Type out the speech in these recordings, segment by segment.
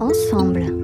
ensemble.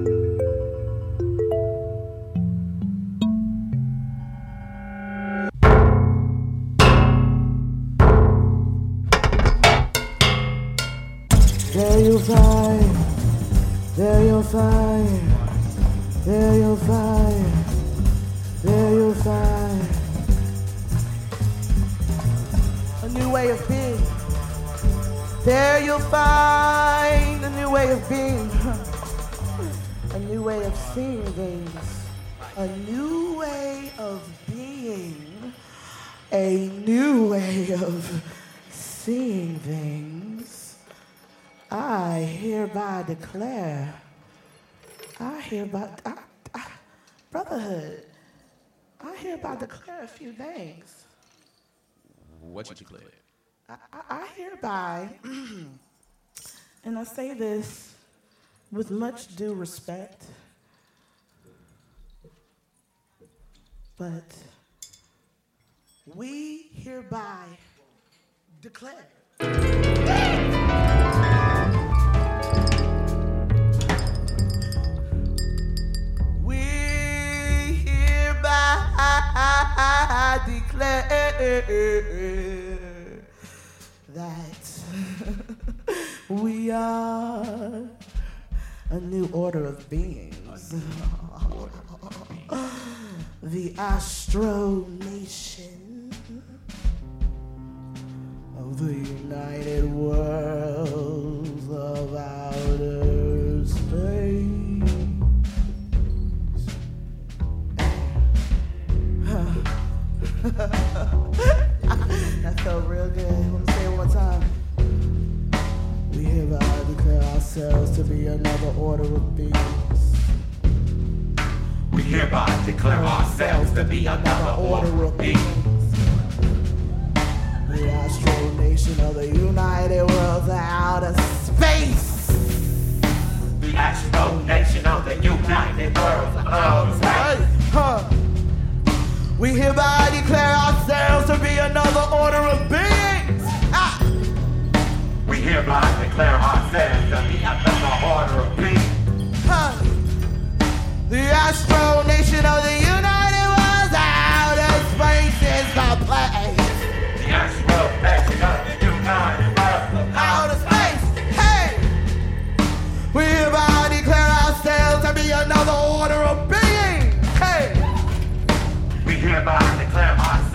Declare, I hereby, I, I, brotherhood, I hereby declare a few things. What you declare? I, I, I hereby, and I say this with much due respect, but we hereby declare. Hereby declare that we are a new order of beings. the Astro Nation of the United Worlds of Outer Space. that felt real good. Let me say it one time. We hereby declare ourselves to be another order of beings. We hereby declare ourselves to be another order of beings. The Astro Nation of the United Worlds of Outer Space. The Astro Nation of the United Worlds of Outer Space. Huh. We hereby declare ourselves to be another order of beings. Ah. We hereby declare ourselves to be another order of beings. Huh. The Astro Nation of the United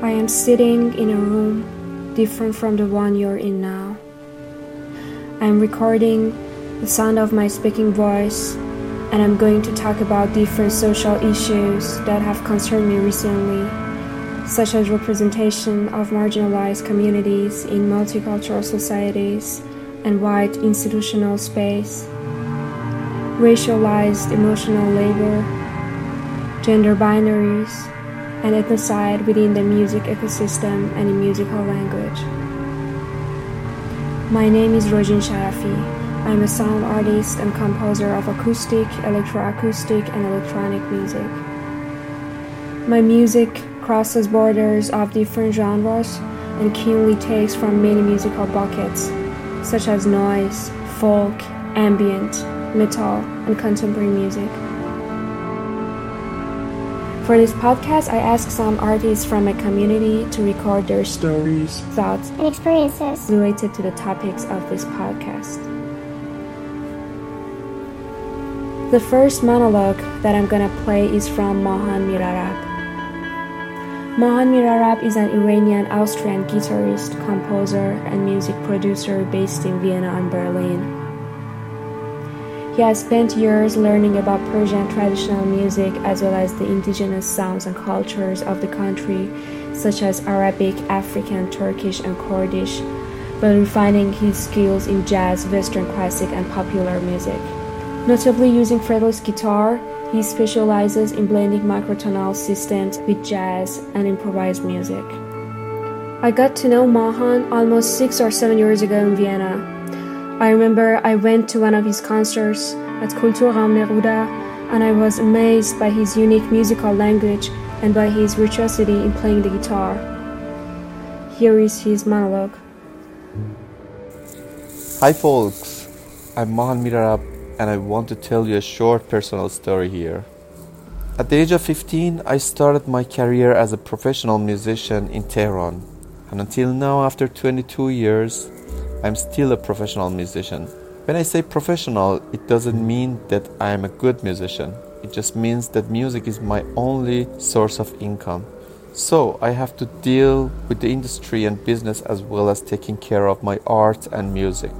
I am sitting in a room different from the one you're in now. I am recording the sound of my speaking voice, and I'm going to talk about different social issues that have concerned me recently, such as representation of marginalized communities in multicultural societies and white institutional space, racialized emotional labor, gender binaries, and ethnocide within the music ecosystem and in musical language. My name is Rojin Sharafi. I'm a sound artist and composer of acoustic, electroacoustic, and electronic music. My music crosses borders of different genres and keenly takes from many musical buckets, such as noise, folk, ambient, metal, and contemporary music. For this podcast, I asked some artists from my community to record their stories, thoughts, and experiences. related to the topics of this podcast. The first monologue that I'm gonna play is from Mahan Mirarab. Mahan Mirarab is an Iranian Austrian guitarist, composer, and music producer based in Vienna and Berlin. He has spent years learning about Persian traditional music as well as the indigenous sounds and cultures of the country, such as Arabic, African, Turkish, and Kurdish, but refining his skills in jazz, Western classic, and popular music. Notably using fretless guitar, he specializes in blending microtonal systems with jazz and improvised music. I got to know Mahan almost six or seven years ago in Vienna. I remember I went to one of his concerts at Kulturraum Neruda and I was amazed by his unique musical language and by his virtuosity in playing the guitar. Here is his monologue. Hi folks, I'm Mahan Mirarab and I want to tell you a short personal story here. At the age of 15, I started my career as a professional musician in Tehran. And until now, after 22 years, I'm still a professional musician. When I say professional, it doesn't mean that I am a good musician. It just means that music is my only source of income. So I have to deal with the industry and business as well as taking care of my art and music.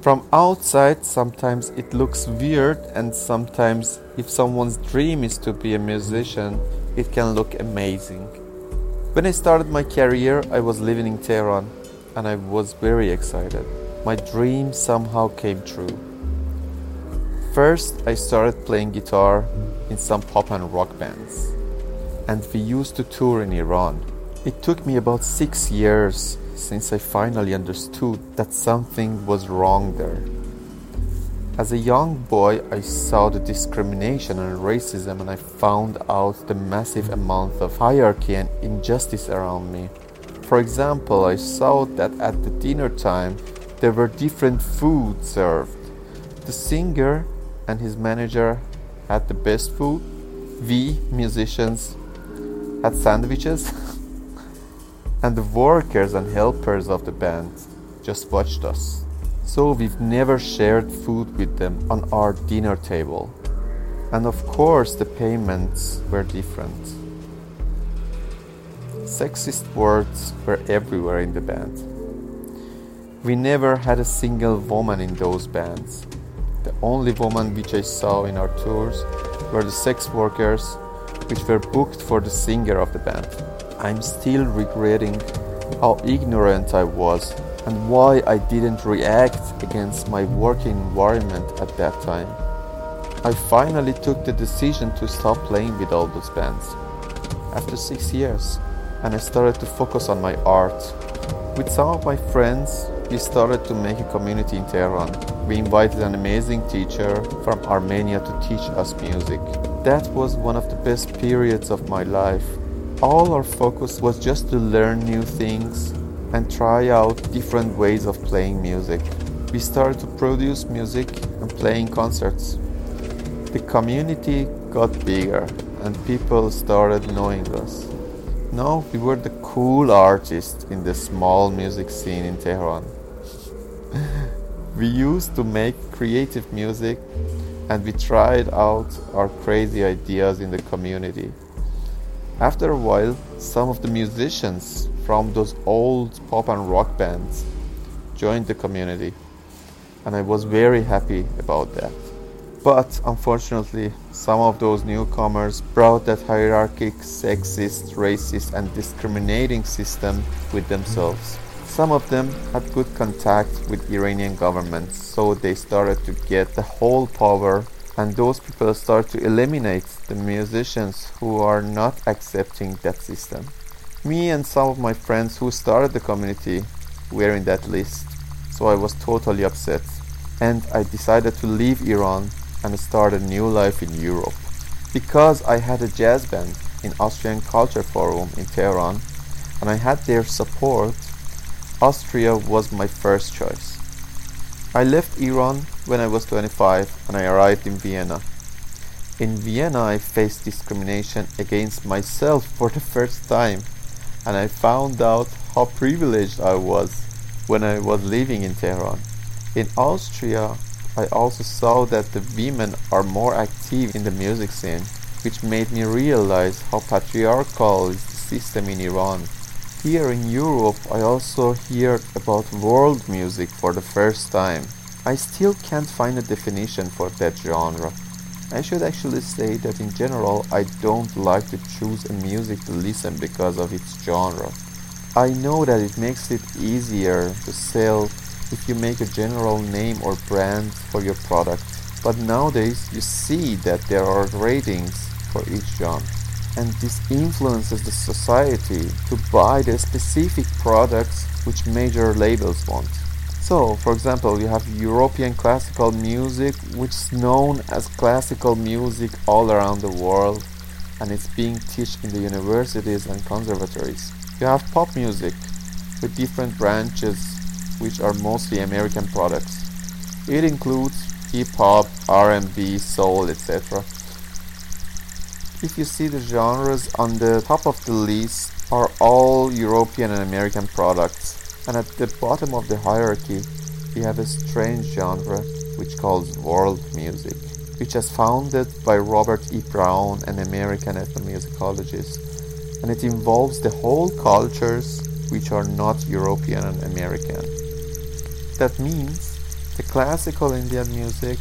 From outside, sometimes it looks weird, and sometimes, if someone's dream is to be a musician, it can look amazing. When I started my career, I was living in Tehran and I was very excited. My dream somehow came true. First, I started playing guitar in some pop and rock bands, and we used to tour in Iran. It took me about six years since I finally understood that something was wrong there. As a young boy, I saw the discrimination and racism, and I found out the massive amount of hierarchy and injustice around me. For example, I saw that at the dinner time, there were different food served. The singer and his manager had the best food. We musicians had sandwiches. and the workers and helpers of the band just watched us. So we've never shared food with them on our dinner table. And of course, the payments were different. Sexist words were everywhere in the band. We never had a single woman in those bands. The only woman which I saw in our tours were the sex workers which were booked for the singer of the band. I'm still regretting how ignorant I was and why I didn't react against my working environment at that time. I finally took the decision to stop playing with all those bands after six years and I started to focus on my art. With some of my friends, we started to make a community in Tehran. We invited an amazing teacher from Armenia to teach us music. That was one of the best periods of my life. All our focus was just to learn new things and try out different ways of playing music. We started to produce music and playing concerts. The community got bigger and people started knowing us. Now we were the cool artists in the small music scene in Tehran. we used to make creative music and we tried out our crazy ideas in the community. After a while, some of the musicians from those old pop and rock bands joined the community, and I was very happy about that. But unfortunately, some of those newcomers brought that hierarchic, sexist, racist, and discriminating system with themselves. Some of them had good contact with Iranian government, so they started to get the whole power and those people start to eliminate the musicians who are not accepting that system. Me and some of my friends who started the community were in that list, so I was totally upset and I decided to leave Iran and start a new life in Europe. Because I had a jazz band in Austrian Culture Forum in Tehran and I had their support, Austria was my first choice. I left Iran when I was 25 and I arrived in Vienna. In Vienna, I faced discrimination against myself for the first time, and I found out how privileged I was when I was living in Tehran. In Austria, I also saw that the women are more active in the music scene, which made me realize how patriarchal is the system in Iran here in Europe, I also hear about world music for the first time. I still can't find a definition for that genre. I should actually say that in general, I don't like to choose a music to listen because of its genre. I know that it makes it easier to sell if you make a general name or brand for your product. But nowadays, you see that there are ratings for each genre and this influences the society to buy the specific products which major labels want. So, for example, you have European classical music, which is known as classical music all around the world, and it's being taught in the universities and conservatories. You have pop music with different branches, which are mostly American products. It includes hip hop, R&B, soul, etc. If you see the genres on the top of the list are all European and American products, and at the bottom of the hierarchy we have a strange genre which calls world music, which was founded by Robert E. Brown, an American ethnomusicologist, and it involves the whole cultures which are not European and American. That means the classical Indian music,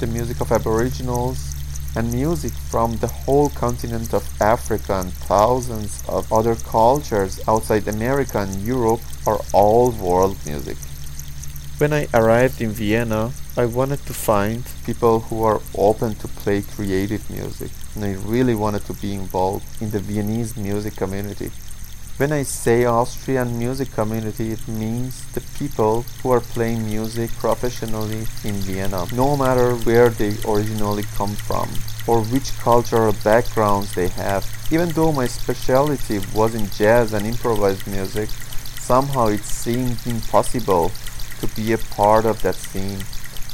the music of Aboriginals, and music from the whole continent of Africa and thousands of other cultures outside America and Europe are all world music. When I arrived in Vienna, I wanted to find people who are open to play creative music, and I really wanted to be involved in the Viennese music community. When I say Austrian music community, it means the people who are playing music professionally in Vienna, no matter where they originally come from or which cultural backgrounds they have. Even though my specialty was in jazz and improvised music, somehow it seemed impossible to be a part of that scene.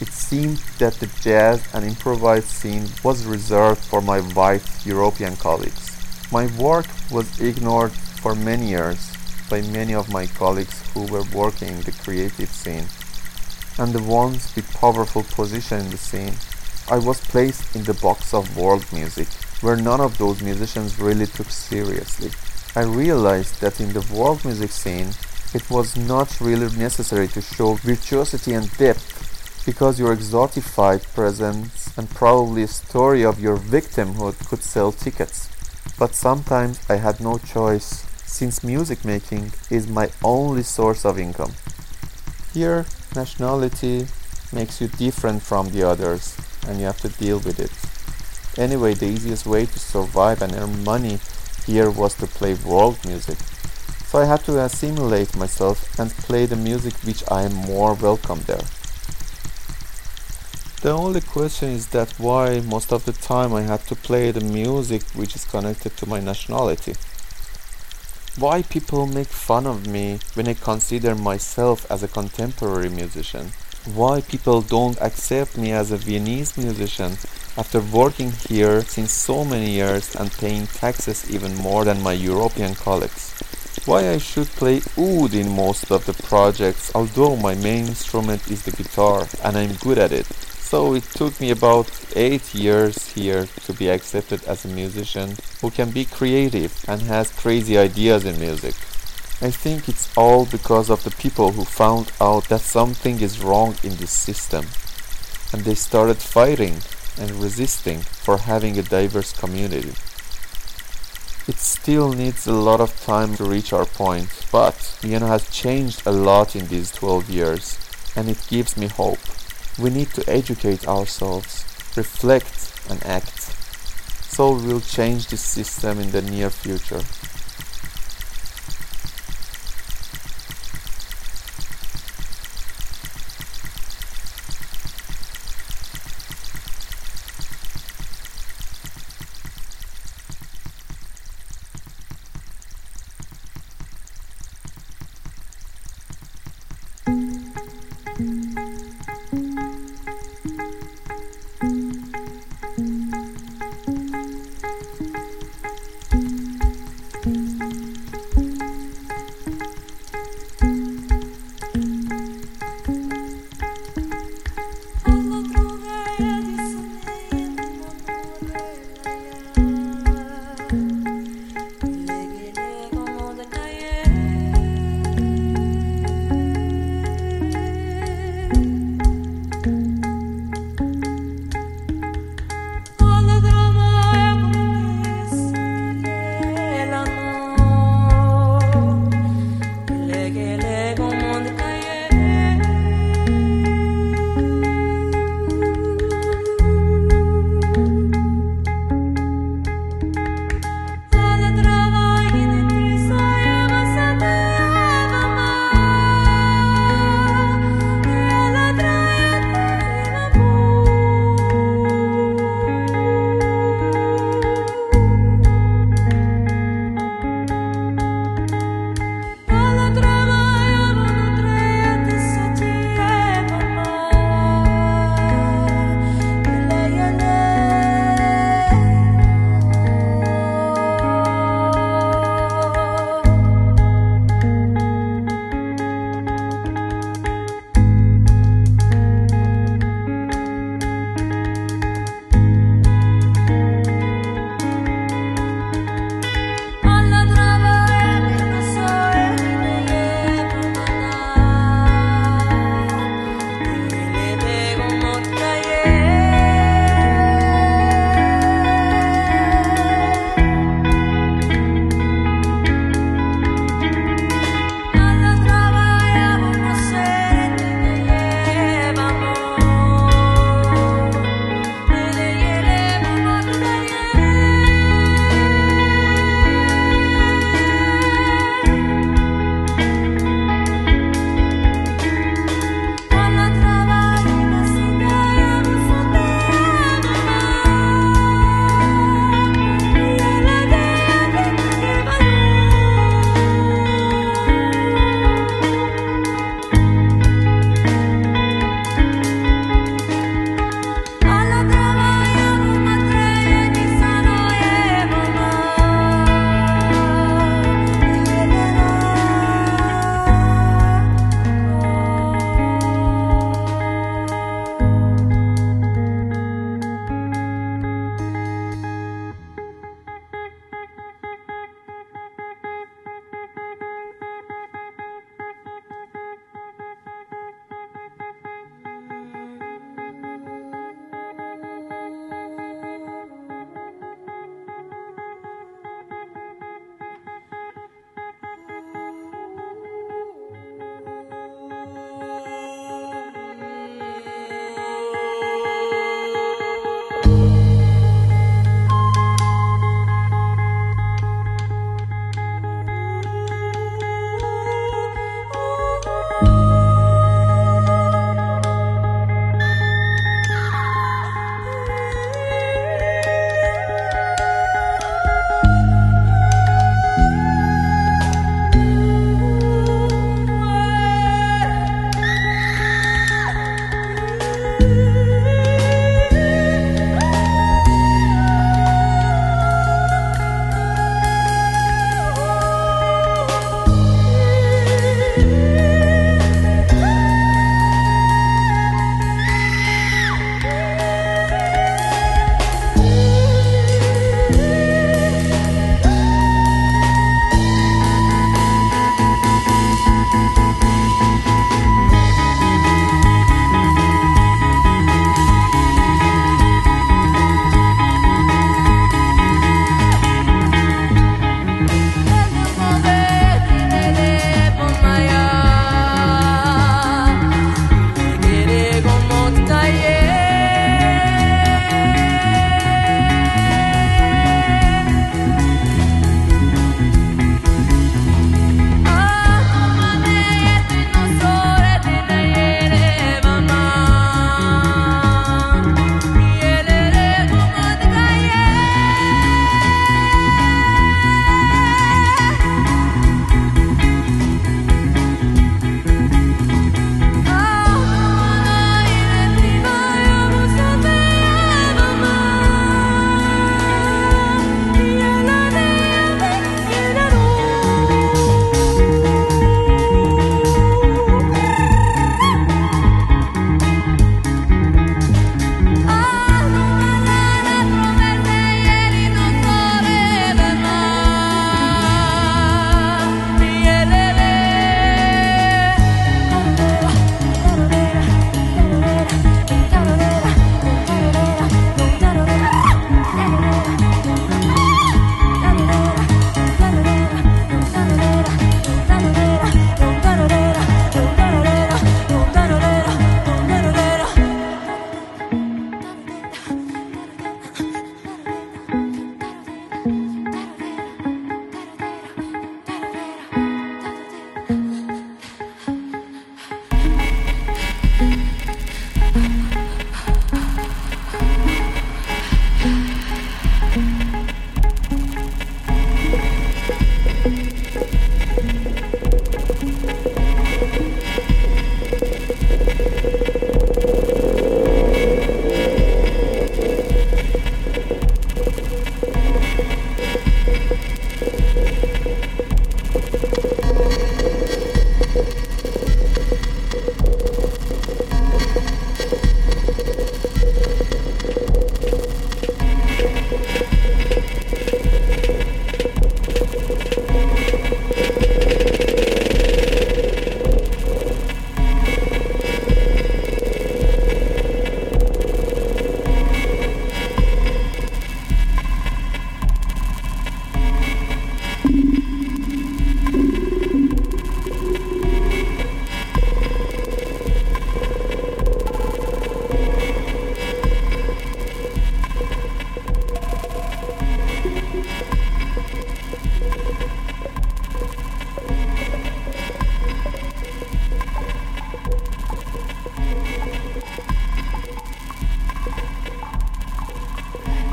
It seemed that the jazz and improvised scene was reserved for my white European colleagues. My work was ignored for many years by many of my colleagues who were working in the creative scene and the ones with powerful position in the scene. I was placed in the box of world music, where none of those musicians really took seriously. I realized that in the world music scene, it was not really necessary to show virtuosity and depth because your exotified presence and probably a story of your victimhood could sell tickets. But sometimes I had no choice since music making is my only source of income. Here, nationality makes you different from the others and you have to deal with it. Anyway, the easiest way to survive and earn money here was to play world music. So I had to assimilate myself and play the music which I am more welcome there. The only question is that why most of the time I had to play the music which is connected to my nationality. Why people make fun of me when I consider myself as a contemporary musician? Why people don't accept me as a Viennese musician after working here since so many years and paying taxes even more than my European colleagues? Why I should play oud in most of the projects although my main instrument is the guitar and I'm good at it? So it took me about 8 years here to be accepted as a musician who can be creative and has crazy ideas in music. I think it's all because of the people who found out that something is wrong in this system and they started fighting and resisting for having a diverse community. It still needs a lot of time to reach our point, but Vienna has changed a lot in these 12 years and it gives me hope. We need to educate ourselves, reflect and act. So we'll change this system in the near future.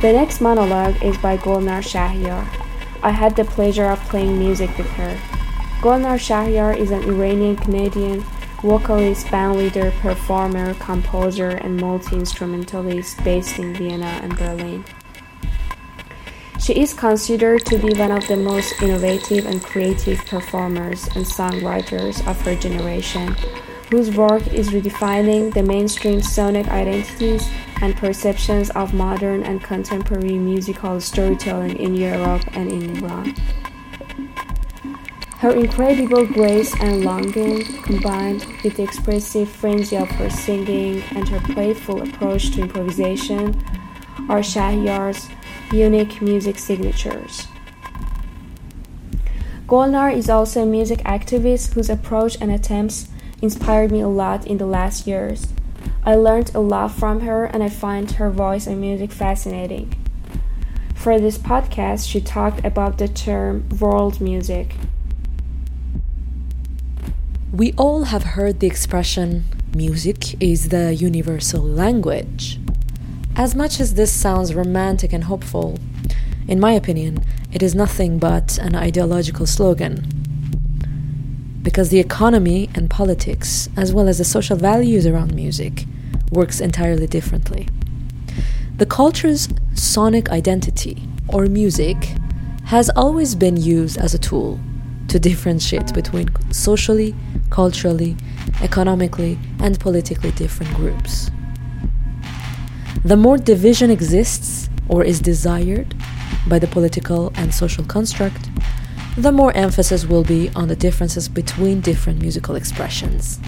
The next monologue is by Golnar Shahyar. I had the pleasure of playing music with her. Golnar Shahyar is an Iranian Canadian vocalist, bandleader, performer, composer, and multi instrumentalist based in Vienna and Berlin. She is considered to be one of the most innovative and creative performers and songwriters of her generation, whose work is redefining the mainstream sonic identities and perceptions of modern and contemporary musical storytelling in Europe and in Iran. Her incredible grace and longing, combined with the expressive frenzy of her singing and her playful approach to improvisation, are Shahyar's unique music signatures. Golnar is also a music activist whose approach and attempts inspired me a lot in the last years. I learned a lot from her and I find her voice and music fascinating. For this podcast, she talked about the term world music. We all have heard the expression music is the universal language. As much as this sounds romantic and hopeful, in my opinion, it is nothing but an ideological slogan. Because the economy and politics, as well as the social values around music, works entirely differently. The culture's sonic identity, or music, has always been used as a tool to differentiate between socially, culturally, economically, and politically different groups. The more division exists or is desired by the political and social construct, the more emphasis will be on the differences between different musical expressions.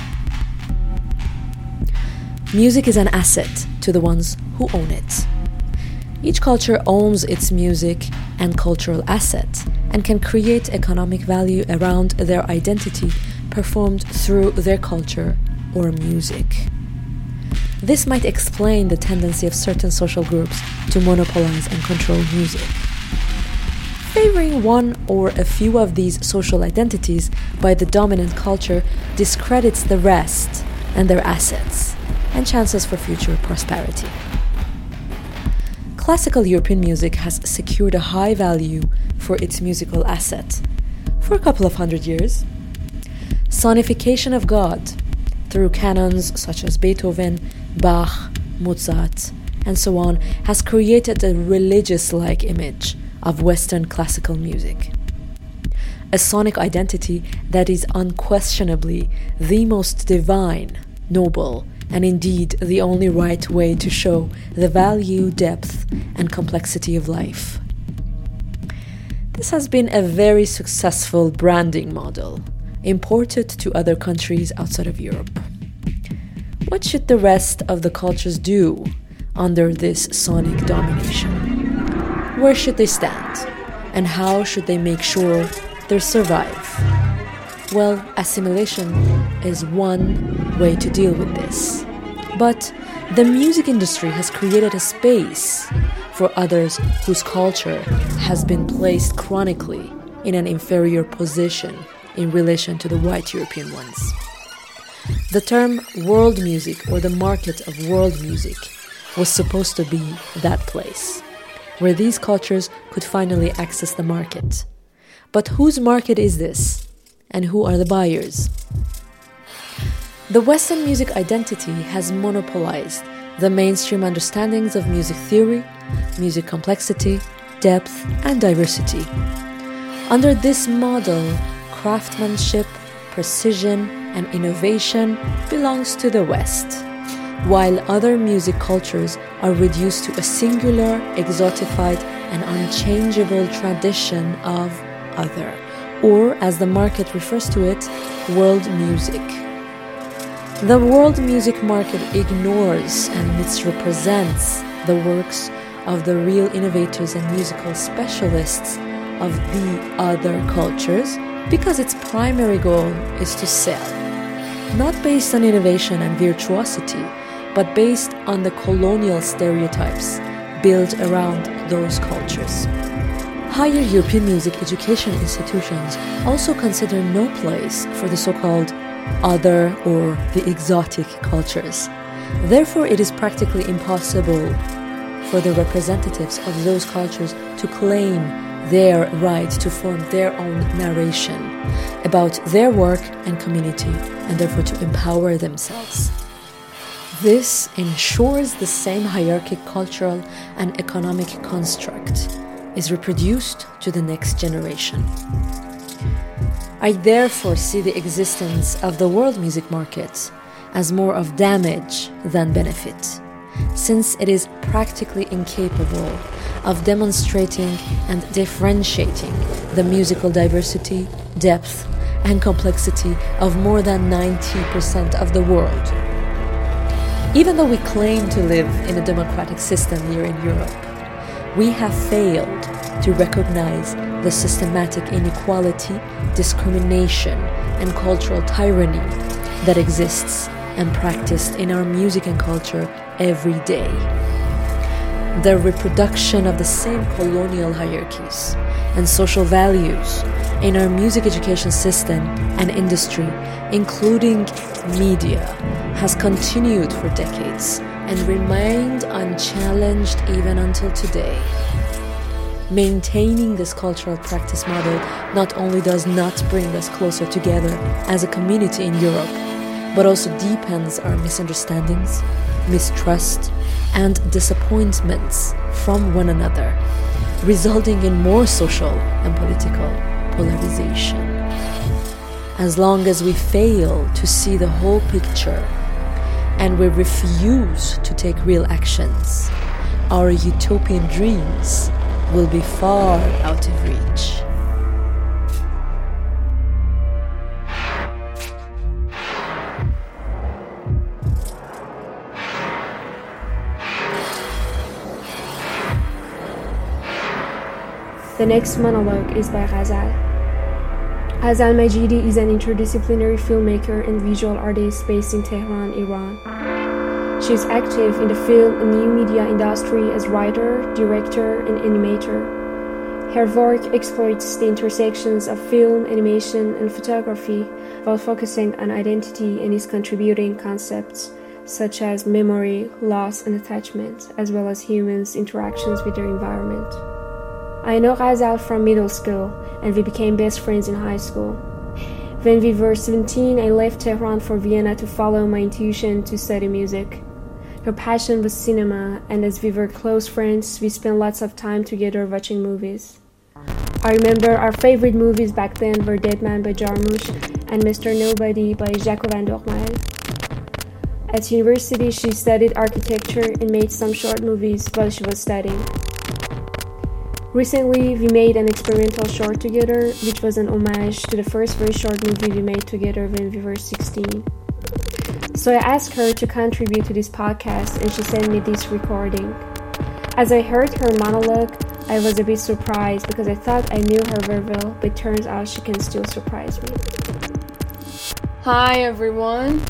Music is an asset to the ones who own it. Each culture owns its music and cultural asset and can create economic value around their identity performed through their culture or music. This might explain the tendency of certain social groups to monopolize and control music. Favoring one or a few of these social identities by the dominant culture discredits the rest and their assets and chances for future prosperity. Classical European music has secured a high value for its musical asset for a couple of hundred years. Sonification of God through canons such as Beethoven, Bach, Mozart, and so on, has created a religious like image of Western classical music. A sonic identity that is unquestionably the most divine, noble, and indeed the only right way to show the value, depth, and complexity of life. This has been a very successful branding model imported to other countries outside of Europe. What should the rest of the cultures do under this sonic domination? Where should they stand? And how should they make sure they survive? Well, assimilation is one way to deal with this. But the music industry has created a space for others whose culture has been placed chronically in an inferior position in relation to the white European ones. The term world music or the market of world music was supposed to be that place where these cultures could finally access the market. But whose market is this? And who are the buyers? The Western music identity has monopolized the mainstream understandings of music theory, music complexity, depth, and diversity. Under this model, craftsmanship, precision, and innovation belongs to the West, while other music cultures are reduced to a singular, exotified, and unchangeable tradition of other, or as the market refers to it, world music. The world music market ignores and misrepresents the works of the real innovators and musical specialists of the other cultures because its primary goal is to sell not based on innovation and virtuosity, but based on the colonial stereotypes built around those cultures. Higher European music education institutions also consider no place for the so called other or the exotic cultures. Therefore, it is practically impossible for the representatives of those cultures to claim their right to form their own narration about their work and community and therefore to empower themselves. This ensures the same hierarchic cultural and economic construct is reproduced to the next generation. I therefore see the existence of the world music market as more of damage than benefit, since it is practically incapable of demonstrating and differentiating the musical diversity, depth, and complexity of more than 90% of the world. Even though we claim to live in a democratic system here in Europe, we have failed to recognize the systematic inequality, discrimination, and cultural tyranny that exists and practiced in our music and culture every day. The reproduction of the same colonial hierarchies and social values in our music education system and industry, including media, has continued for decades and remained unchallenged even until today. Maintaining this cultural practice model not only does not bring us closer together as a community in Europe, but also deepens our misunderstandings, mistrust, and disappointments from one another, resulting in more social and political polarization. As long as we fail to see the whole picture and we refuse to take real actions, our utopian dreams will be far out of reach. The next monologue is by Ghazal. Ghazal Majidi is an interdisciplinary filmmaker and visual artist based in Tehran, Iran. She is active in the film and new media industry as writer, director, and animator. Her work exploits the intersections of film, animation, and photography while focusing on identity and its contributing concepts such as memory, loss, and attachment, as well as humans' interactions with their environment. I know Ghazal from middle school, and we became best friends in high school. When we were 17, I left Tehran for Vienna to follow my intuition to study music. Her passion was cinema, and as we were close friends, we spent lots of time together watching movies. I remember our favorite movies back then were Dead Man by Jarmusch and Mr. Nobody by Jaco van Dormael. At university, she studied architecture and made some short movies while she was studying. Recently, we made an experimental short together, which was an homage to the first very short movie we made together when we were 16. So I asked her to contribute to this podcast, and she sent me this recording. As I heard her monologue, I was a bit surprised because I thought I knew her very well, but turns out she can still surprise me. Hi everyone,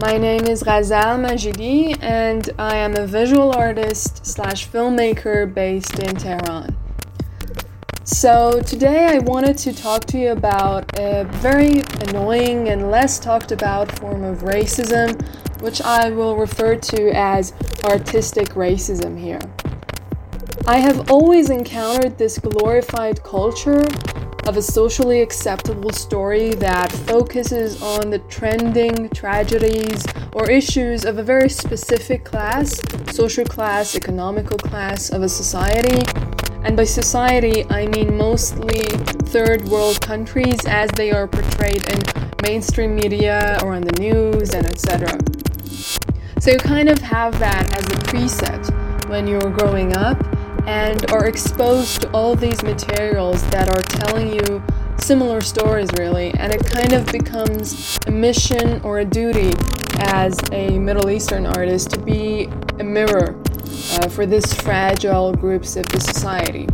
my name is Ghazal Majidi, and I am a visual artist slash filmmaker based in Tehran. So, today I wanted to talk to you about a very annoying and less talked about form of racism, which I will refer to as artistic racism here. I have always encountered this glorified culture of a socially acceptable story that focuses on the trending tragedies or issues of a very specific class, social class, economical class of a society and by society, I mean mostly third world countries as they are portrayed in mainstream media or on the news and etc. So you kind of have that as a preset when you're growing up and are exposed to all these materials that are telling you similar stories, really, and it kind of becomes a mission or a duty as a Middle Eastern artist to be a mirror uh, for this fragile groups of the society.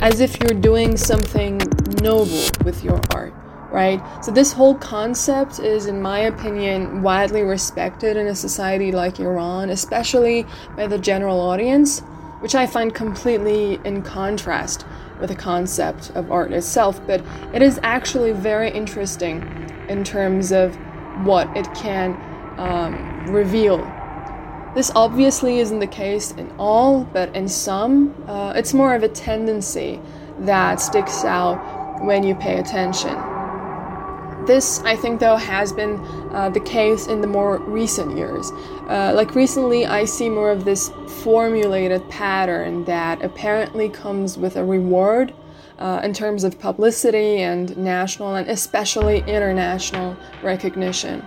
As if you're doing something noble with your art, right? So, this whole concept is, in my opinion, widely respected in a society like Iran, especially by the general audience, which I find completely in contrast with the concept of art itself. But it is actually very interesting in terms of what it can um, reveal This obviously isn't the case in all, but in some, uh, it's more of a tendency that sticks out when you pay attention. This, I think, though, has been uh, the case in the more recent years. Uh, like recently, I see more of this formulated pattern that apparently comes with a reward uh, in terms of publicity and national and especially international recognition.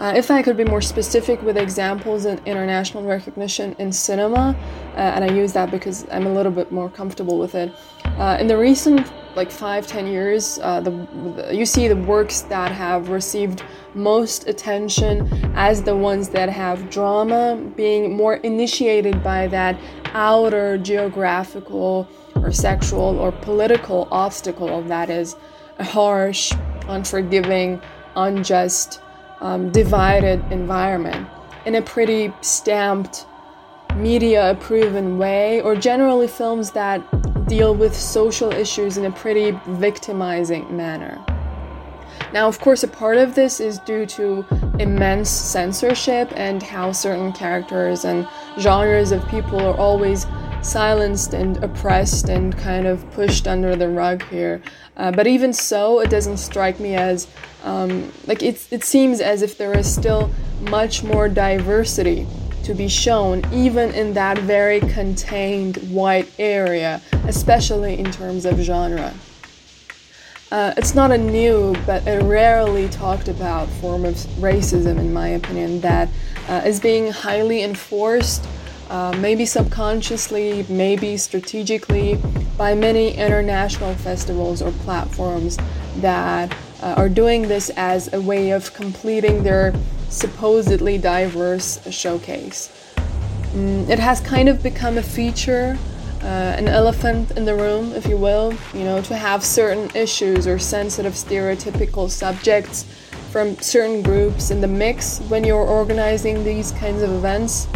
Uh, if I could be more specific with examples in international recognition in cinema, uh, and I use that because I'm a little bit more comfortable with it. Uh, in the recent like five, ten years, uh, the, the, you see the works that have received most attention as the ones that have drama being more initiated by that outer geographical or sexual or political obstacle that is a harsh, unforgiving, unjust um, divided environment in a pretty stamped, media proven way, or generally films that deal with social issues in a pretty victimizing manner. Now, of course, a part of this is due to immense censorship and how certain characters and genres of people are always silenced and oppressed and kind of pushed under the rug here. Uh, but even so, it doesn't strike me as um, like it, it seems as if there is still much more diversity to be shown, even in that very contained white area, especially in terms of genre. Uh, it's not a new but a rarely talked about form of racism, in my opinion, that uh, is being highly enforced uh, maybe subconsciously, maybe strategically, by many international festivals or platforms that uh, are doing this as a way of completing their supposedly diverse showcase. Mm, it has kind of become a feature, uh, an elephant in the room, if you will, you know, to have certain issues or sensitive stereotypical subjects from certain groups in the mix when you're organizing these kinds of events.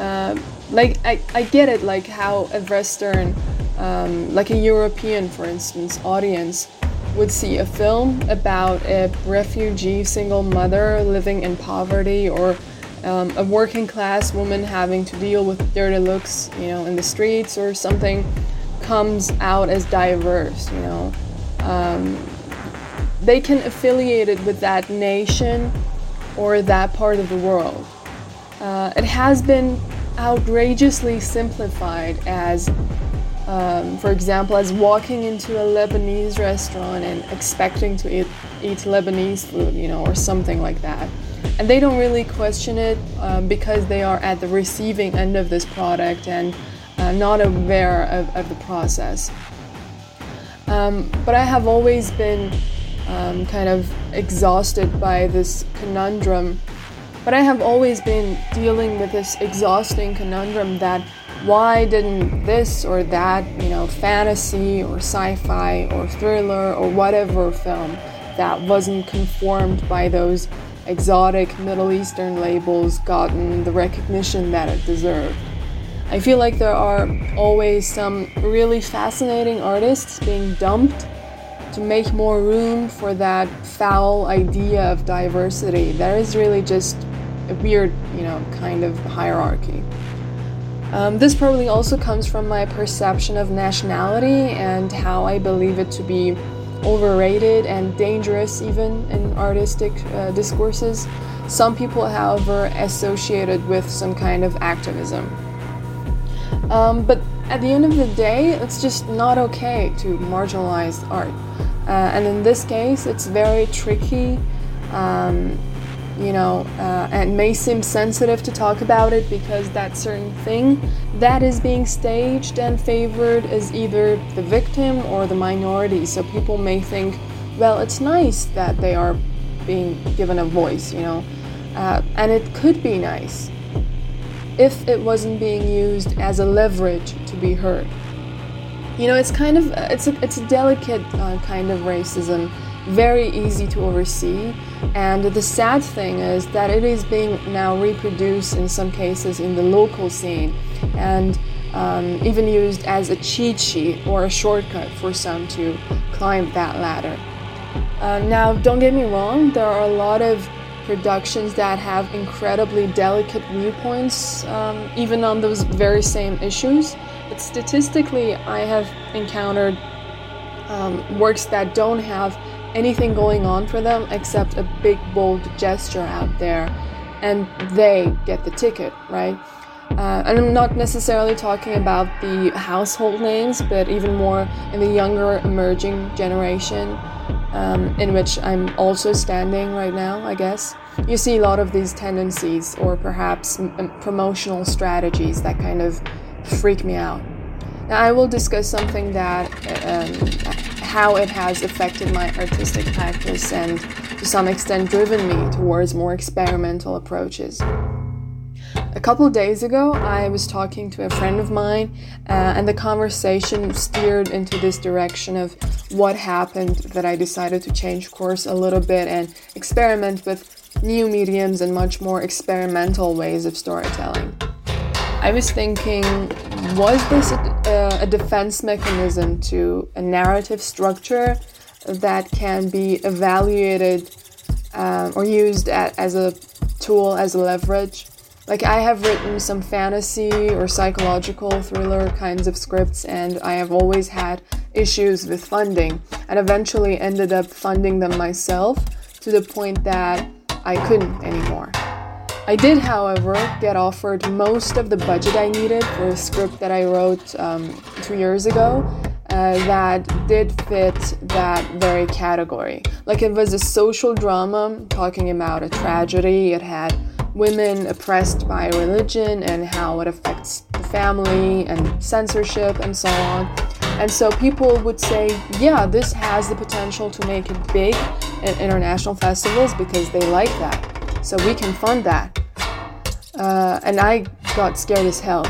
Um, like I, I get it like how a western um, like a european for instance audience would see a film about a refugee single mother living in poverty or um, a working class woman having to deal with dirty looks you know in the streets or something comes out as diverse you know? Um, they can affiliate it with that nation or that part of the world uh, it has been outrageously simplified as, um, for example, as walking into a Lebanese restaurant and expecting to eat, eat Lebanese food, you know, or something like that. And they don't really question it um, because they are at the receiving end of this product and uh, not aware of, of the process. Um, but I have always been um, kind of exhausted by this conundrum but I have always been dealing with this exhausting conundrum that why didn't this or that, you know, fantasy or sci fi or thriller or whatever film that wasn't conformed by those exotic Middle Eastern labels gotten the recognition that it deserved? I feel like there are always some really fascinating artists being dumped to make more room for that foul idea of diversity. There is really just a weird, you know, kind of hierarchy. Um, this probably also comes from my perception of nationality and how I believe it to be overrated and dangerous, even in artistic uh, discourses. Some people, however, associate it with some kind of activism. Um, but at the end of the day, it's just not okay to marginalize art. Uh, and in this case, it's very tricky. Um, you know, uh, and may seem sensitive to talk about it because that certain thing that is being staged and favored is either the victim or the minority. So people may think, well, it's nice that they are being given a voice, you know, uh, and it could be nice if it wasn't being used as a leverage to be heard. You know, it's kind of it's a it's a delicate uh, kind of racism very easy to oversee. And the sad thing is that it is being now reproduced in some cases in the local scene and um, even used as a cheat sheet or a shortcut for some to climb that ladder. Uh, now, don't get me wrong, there are a lot of productions that have incredibly delicate viewpoints, um, even on those very same issues. But statistically, I have encountered um, works that don't have anything going on for them except a big, bold gesture out there, and they get the ticket, right? Uh, and I'm not necessarily talking about the household names, but even more in the younger emerging generation, um, in which I'm also standing right now, I guess. You see a lot of these tendencies, or perhaps m- promotional strategies that kind of freak me out. Now, I will discuss something that, um, how it has affected my artistic practice and to some extent driven me towards more experimental approaches. A couple days ago, I was talking to a friend of mine, uh, and the conversation steered into this direction of what happened that I decided to change course a little bit and experiment with new mediums and much more experimental ways of storytelling. I was thinking, was this a, a defense mechanism to a narrative structure that can be evaluated um, or used at, as a tool, as a leverage? Like, I have written some fantasy or psychological thriller kinds of scripts, and I have always had issues with funding, and eventually ended up funding them myself to the point that I couldn't anymore. I did, however, get offered most of the budget I needed for a script that I wrote um, two years ago uh, that did fit that very category. Like it was a social drama talking about a tragedy, it had women oppressed by religion and how it affects the family and censorship and so on. And so people would say, yeah, this has the potential to make it big at international festivals because they like that. So we can fund that. Uh, and I got scared as hell.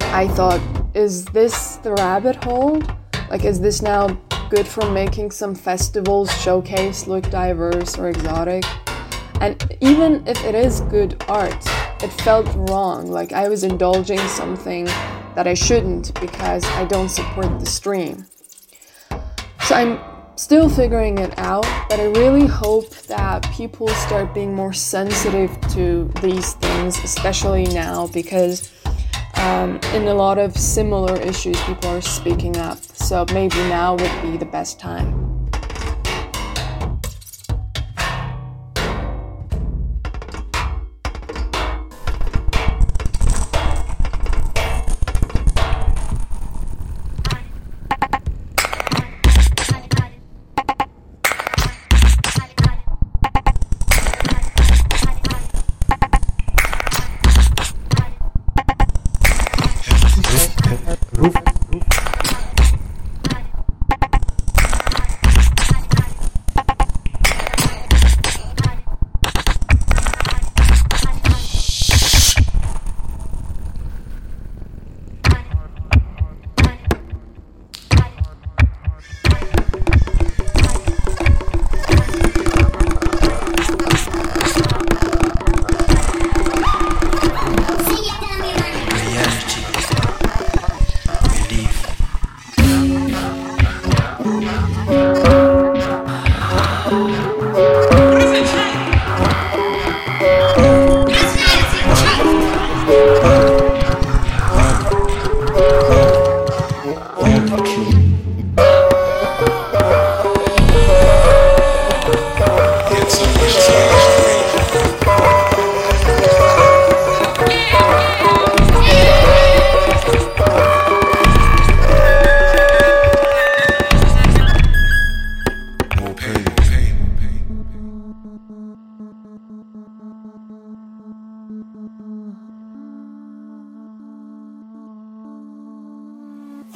I thought, is this the rabbit hole? Like, is this now good for making some festivals showcase look diverse or exotic? And even if it is good art, it felt wrong. Like I was indulging something that I shouldn't because I don't support the stream. So I'm still figuring it out, but I really hope that people start being more sensitive to these things, especially now because um, in a lot of similar issues, people are speaking up. So maybe now would be the best time.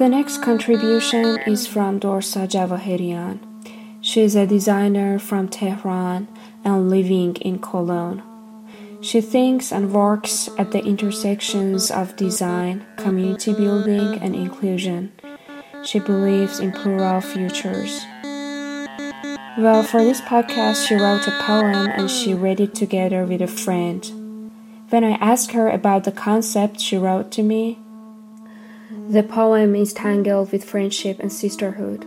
The next contribution is from Dorsa Javaherian. She is a designer from Tehran and living in Cologne. She thinks and works at the intersections of design, community building, and inclusion. She believes in plural futures. Well, for this podcast, she wrote a poem and she read it together with a friend. When I asked her about the concept, she wrote to me the poem is tangled with friendship and sisterhood.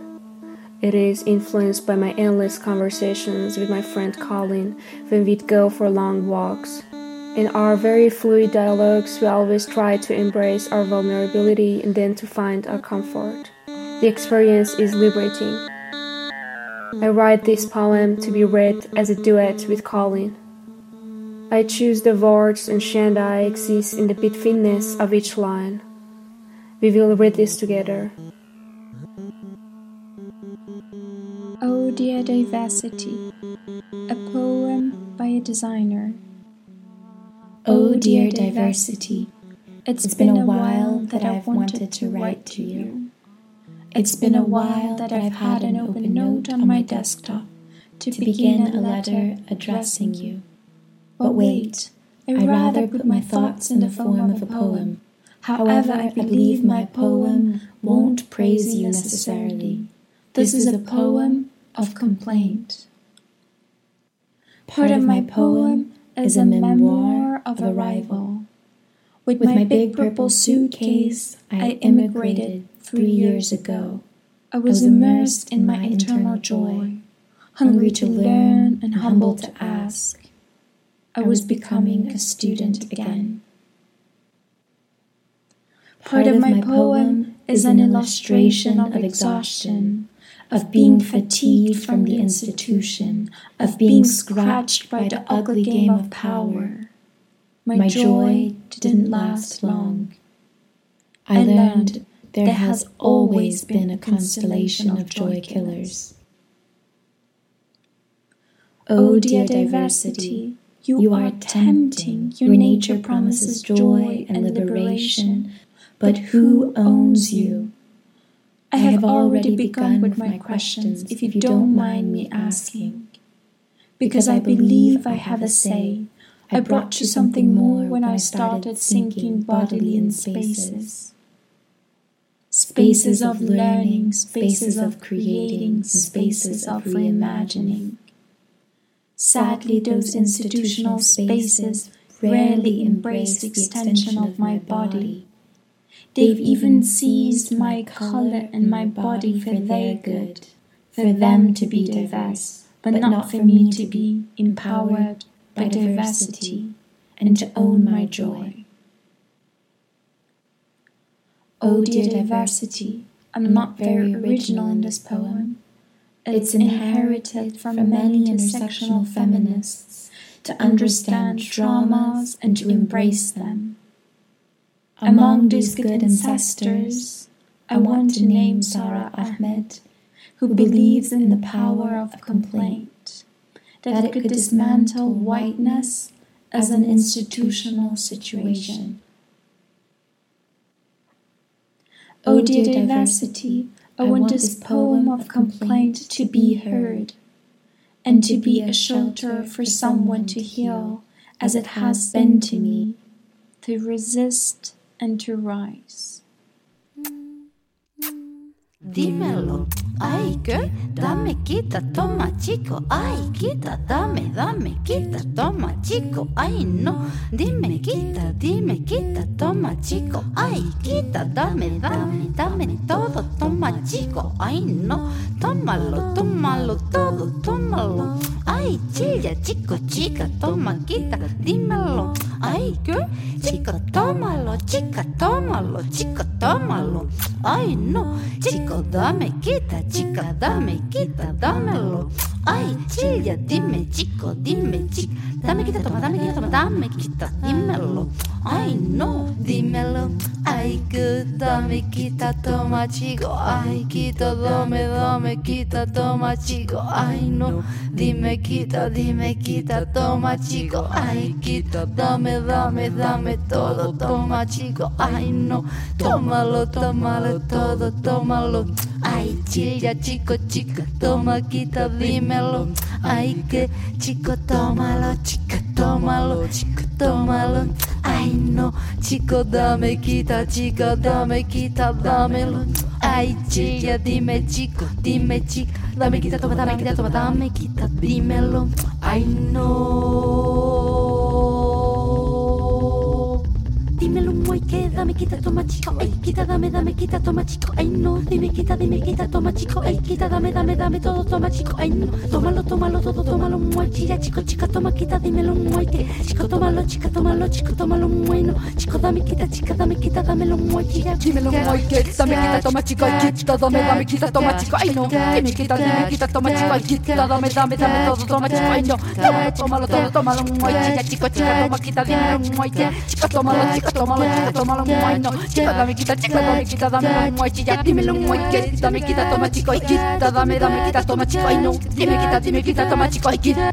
it is influenced by my endless conversations with my friend Colin when we'd go for long walks. In our very fluid dialogues, we always try to embrace our vulnerability and then to find our comfort. The experience is liberating. I write this poem to be read as a duet with Colin. I choose the words and Shanda exist in the betweenness of each line. We will read this together. Oh Dear Diversity, a poem by a designer. Oh dear diversity, it's been a while that I've wanted to write to you. It's been a while that I've had an open note on my desktop to begin a letter addressing you. But wait, I'd rather put my thoughts in the form of a poem. However, I believe my poem won't praise you necessarily. This is a poem of complaint. Part of my poem is a memoir of arrival. With my big purple suitcase, I immigrated three years ago. I was immersed in my internal joy, hungry to learn and humble to ask. I was becoming a student again. Part of my poem is an illustration of exhaustion, of being fatigued from the institution, of being scratched by the ugly game of power. My joy didn't last long. I learned there has always been a constellation of joy killers. Oh, oh, dear diversity, you are tempting. Your nature promises joy and liberation, but who owns you? I have already begun with my questions, if you don't mind me asking. Because I believe I have a say, I brought you something more when I started sinking bodily in spaces. Spaces of learning, spaces of creating, spaces of reimagining. Sadly, those institutional spaces rarely embrace the extension of my body. They've even seized my color and my body for their good, for them to be diverse, but not for me to be empowered by diversity and to own my joy. Oh, oh, dear diversity, I'm not very original in this poem. It's inherited from many intersectional feminists to understand traumas and to embrace them. Among these good ancestors, I want to name Sara Ahmed, who believes in the power of complaint, that it could dismantle whiteness as an institutional situation. Oh, oh, o dear diversity, I want this poem of complaint to be heard, and to be a shelter for someone to heal, as it has been to me, to resist and to rise. Dímelo, ay, ¿qué? Dame, quita, toma, chico, ay, quita, dame, dame, quita, toma, chico, ay, no. Dime, quita, dime, quita, toma, chico, ay, quita, dame, dame, dame todo, toma, chico, ay, no. Tómalo, tómalo todo, tómalo. Ay, chilla, chico, chica, toma, quita, dímelo, ay, ¿qué? Chico, tómalo, chica, tómalo, chico, tómalo. Ay, no, chico, dame, quita, chica, dame, quita, dámelo. Ay, chilla, dime, chico, dime, chica, dame, quita, toma, dame, quita, toma, dame, quita, dímelo. Ay, no, dímelo. Ay, que dame, quita, toma, chico. Ay, quita, dame, dame, quita, toma, chico. Ay, no, dime, quita, dime, quita, toma, chico. Ay, quita, dame, dame, dame todo, toma, chico. Ay, no, tómalo, tómalo todo, tómalo. Ay, chilla, chico, chica, toma, quita, dímelo. Ay, que chico, tómalo, chica, tómalo, chico, tómalo. Ay, no, chico, dame, quita, chica, dame, quita, dámelo. Ay, chilla, dime, chico, dime, chica, dame, quita, toma, dame, quita, toma, dame, quita, dímelo. Ay, no. Dame quita toma chico. Ay quita dame dame quita toma chico. Ay no dime quita dime quita toma chico. Ay quita dame dame dame todo toma chico. Ay no tómalo tómalo todo tómalo chilla chico chica toma quita dímelo muy que chico tómalo chica tómalo chico tómalo muy no chico dame quita chica dame quita dámelo muy chilla dímelo muy que dame quita toma chico. ay quita dame dame quita toma chico. Ay no. dime quita dime quita toma chico. Ay quita dame dame dame todo toma chico. Ay no. tómalo tómalo todo tómalo muy chilla chico chica toma quita dímelo muy que chico tómalo chico tómalo chico tómalo muy no chico dame quita chica dame quita dámelo muy chilla dímelo muy que dame quita toma chico ay quita dame dame quita toma chico ay no dime quita dime quita toma chico ay quita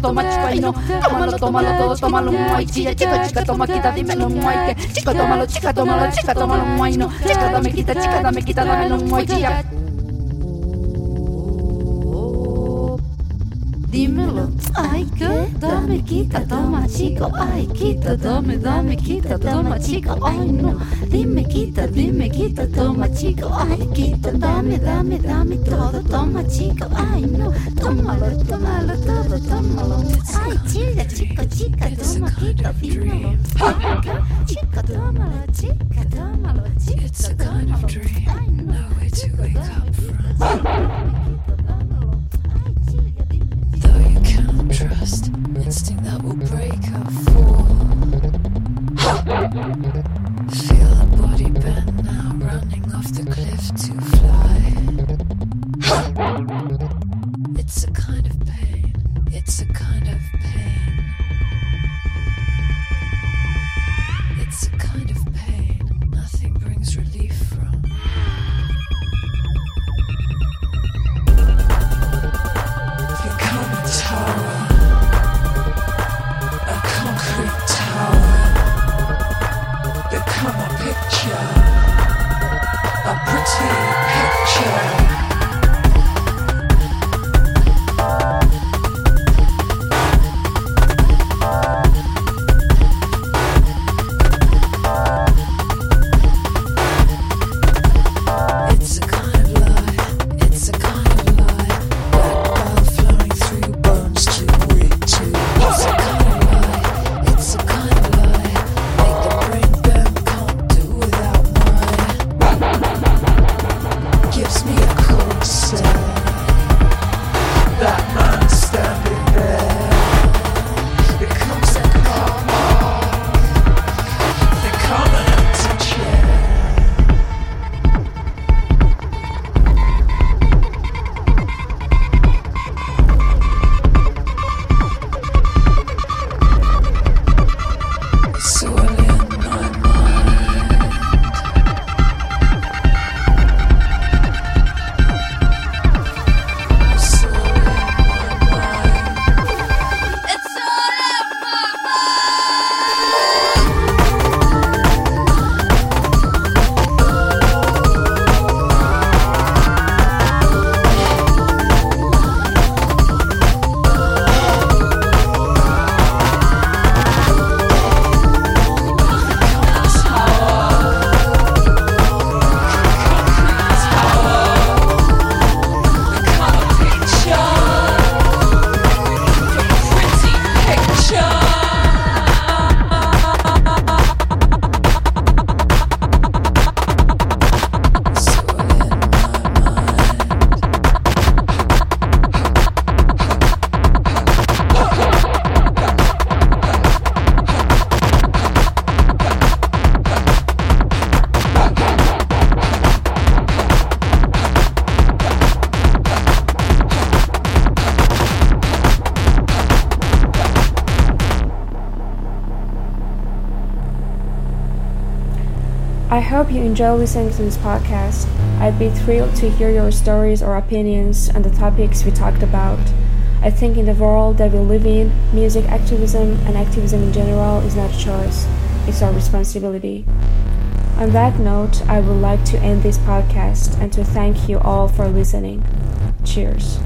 toma chico no tómalo tómalo todo tómalo muy chilla chico chica toma quita dímelo muy que chico tómalo chica tómalo chica tómalo muy no chica dame quita chica dame quita dámelo muy chilla dímelo. Ay, ¿qué? Dame, quita, toma, chico. Ay, quita, dame, dame, quita, toma, chico. Ay, no. Dime, quita, dime, quita, toma, chico. Ay, quita, dame, dame, dame todo, toma, chico. Ay, no. Tómalo, tómalo, todo, tómalo. Ay, chica, chico, chica, toma, quita, dímelo. Chica, tómalo, chica, tómalo, chica, It's a kind of dream. No. Nowhere to wake up from. Instinct that will break a fall. Feel the body bend now, running off the cliff to fly. Enjoy listening to this podcast. I'd be thrilled to hear your stories or opinions on the topics we talked about. I think in the world that we live in, music activism and activism in general is not a choice, it's our responsibility. On that note, I would like to end this podcast and to thank you all for listening. Cheers.